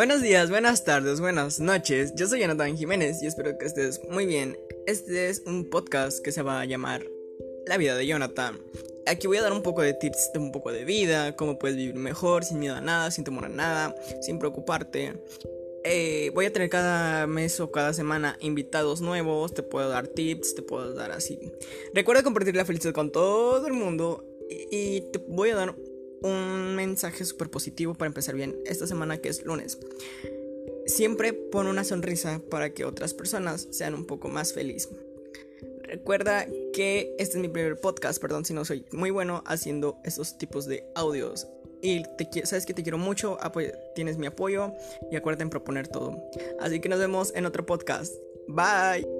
Buenos días, buenas tardes, buenas noches. Yo soy Jonathan Jiménez y espero que estés muy bien. Este es un podcast que se va a llamar La vida de Jonathan. Aquí voy a dar un poco de tips de un poco de vida, cómo puedes vivir mejor, sin miedo a nada, sin temor a nada, sin preocuparte. Eh, voy a tener cada mes o cada semana invitados nuevos, te puedo dar tips, te puedo dar así. Recuerda compartir la felicidad con todo el mundo y te voy a dar un mensaje súper positivo para empezar bien esta semana que es lunes. Siempre pon una sonrisa para que otras personas sean un poco más felices. Recuerda que este es mi primer podcast, perdón si no soy muy bueno haciendo estos tipos de audios. Y sabes que te quiero mucho, tienes mi apoyo y acuérdate en proponer todo. Así que nos vemos en otro podcast. Bye.